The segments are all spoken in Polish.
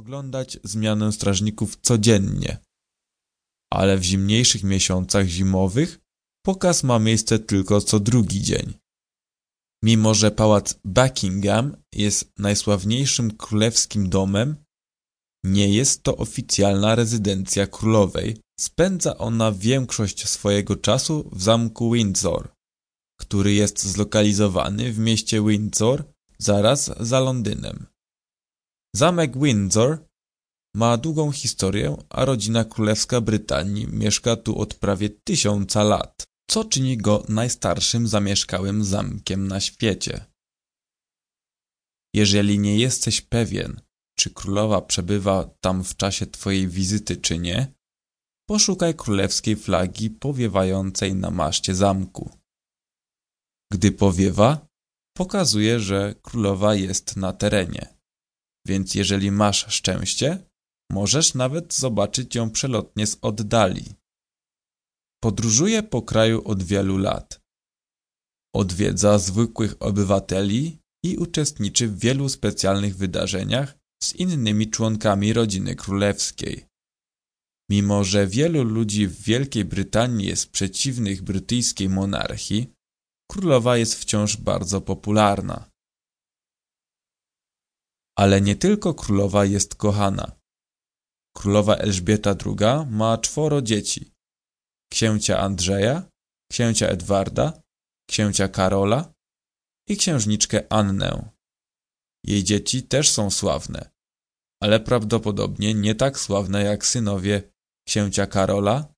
oglądać zmianę strażników codziennie. Ale w zimniejszych miesiącach zimowych pokaz ma miejsce tylko co drugi dzień. Mimo, że pałac Buckingham jest najsławniejszym królewskim domem, nie jest to oficjalna rezydencja królowej. Spędza ona większość swojego czasu w zamku Windsor, który jest zlokalizowany w mieście Windsor zaraz za Londynem. Zamek Windsor ma długą historię, a rodzina królewska Brytanii mieszka tu od prawie tysiąca lat, co czyni go najstarszym zamieszkałym zamkiem na świecie. Jeżeli nie jesteś pewien, czy królowa przebywa tam w czasie twojej wizyty, czy nie, poszukaj królewskiej flagi powiewającej na maszcie zamku. Gdy powiewa, pokazuje, że królowa jest na terenie. Więc jeżeli masz szczęście, możesz nawet zobaczyć ją przelotnie z oddali. Podróżuje po kraju od wielu lat. Odwiedza zwykłych obywateli i uczestniczy w wielu specjalnych wydarzeniach z innymi członkami rodziny królewskiej. Mimo, że wielu ludzi w Wielkiej Brytanii jest przeciwnych brytyjskiej monarchii, królowa jest wciąż bardzo popularna. Ale nie tylko królowa jest kochana. Królowa Elżbieta II ma czworo dzieci. Księcia Andrzeja, księcia Edwarda, księcia Karola i księżniczkę Annę. Jej dzieci też są sławne, ale prawdopodobnie nie tak sławne jak synowie księcia Karola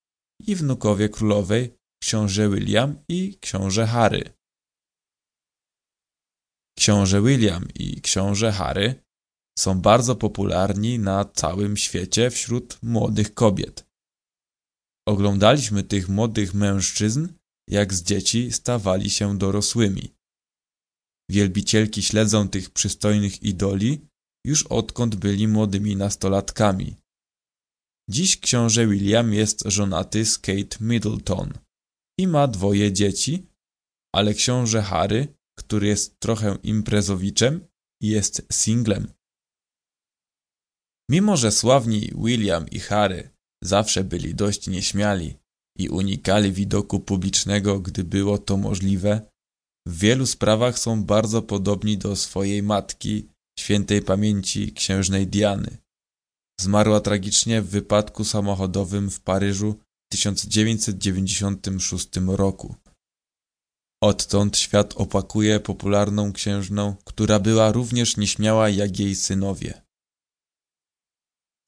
i wnukowie królowej książę William i książę Harry. Książę William i książę Harry są bardzo popularni na całym świecie wśród młodych kobiet. Oglądaliśmy tych młodych mężczyzn, jak z dzieci stawali się dorosłymi. Wielbicielki śledzą tych przystojnych idoli już odkąd byli młodymi nastolatkami. Dziś książę William jest żonaty z Kate Middleton i ma dwoje dzieci, ale książę Harry, który jest trochę imprezowiczem, jest singlem. Mimo, że sławni William i Harry zawsze byli dość nieśmiali i unikali widoku publicznego, gdy było to możliwe, w wielu sprawach są bardzo podobni do swojej matki, świętej pamięci księżnej Diany. Zmarła tragicznie w wypadku samochodowym w Paryżu w 1996 roku. Odtąd świat opakuje popularną księżną, która była również nieśmiała jak jej synowie.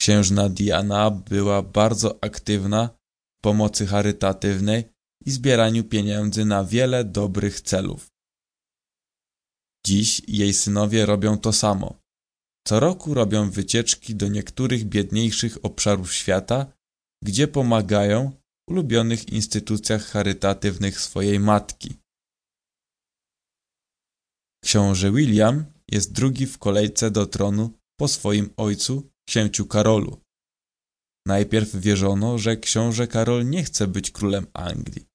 Księżna Diana była bardzo aktywna w pomocy charytatywnej i zbieraniu pieniędzy na wiele dobrych celów. Dziś jej synowie robią to samo. Co roku robią wycieczki do niektórych biedniejszych obszarów świata, gdzie pomagają w ulubionych instytucjach charytatywnych swojej matki. Książę William jest drugi w kolejce do tronu po swoim ojcu, księciu Karolu. Najpierw wierzono, że książę Karol nie chce być królem Anglii.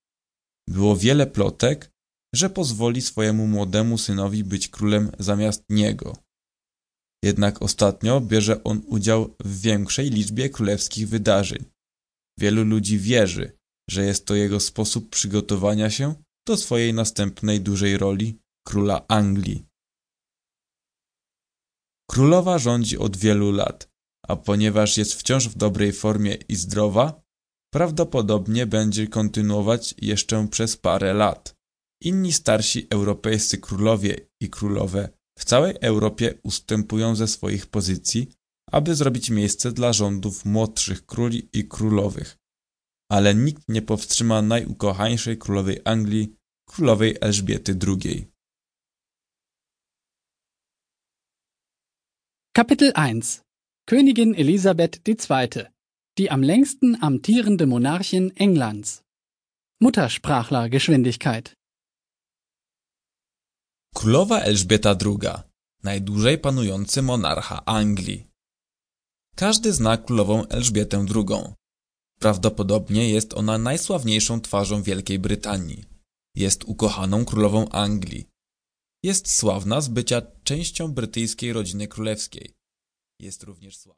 Było wiele plotek, że pozwoli swojemu młodemu synowi być królem zamiast niego. Jednak ostatnio bierze on udział w większej liczbie królewskich wydarzeń. Wielu ludzi wierzy, że jest to jego sposób przygotowania się do swojej następnej dużej roli króla Anglii. Królowa rządzi od wielu lat, a ponieważ jest wciąż w dobrej formie i zdrowa, prawdopodobnie będzie kontynuować jeszcze przez parę lat. Inni starsi europejscy królowie i królowe w całej Europie ustępują ze swoich pozycji, aby zrobić miejsce dla rządów młodszych króli i królowych. Ale nikt nie powstrzyma najukochańszej królowej Anglii, królowej Elżbiety II. Kapitel 1 Königin Elisabeth II., die am längsten amtierende Monarchin Englands. Muttersprachlergeschwindigkeit. Królowa Elżbieta II, najdłużej panujący monarcha Anglii. Każdy zna królową Elżbietę II. Prawdopodobnie jest ona najsławniejszą twarzą Wielkiej Brytanii. Jest ukochaną królową Anglii. Jest sławna z bycia częścią brytyjskiej rodziny królewskiej. Jest również sławna.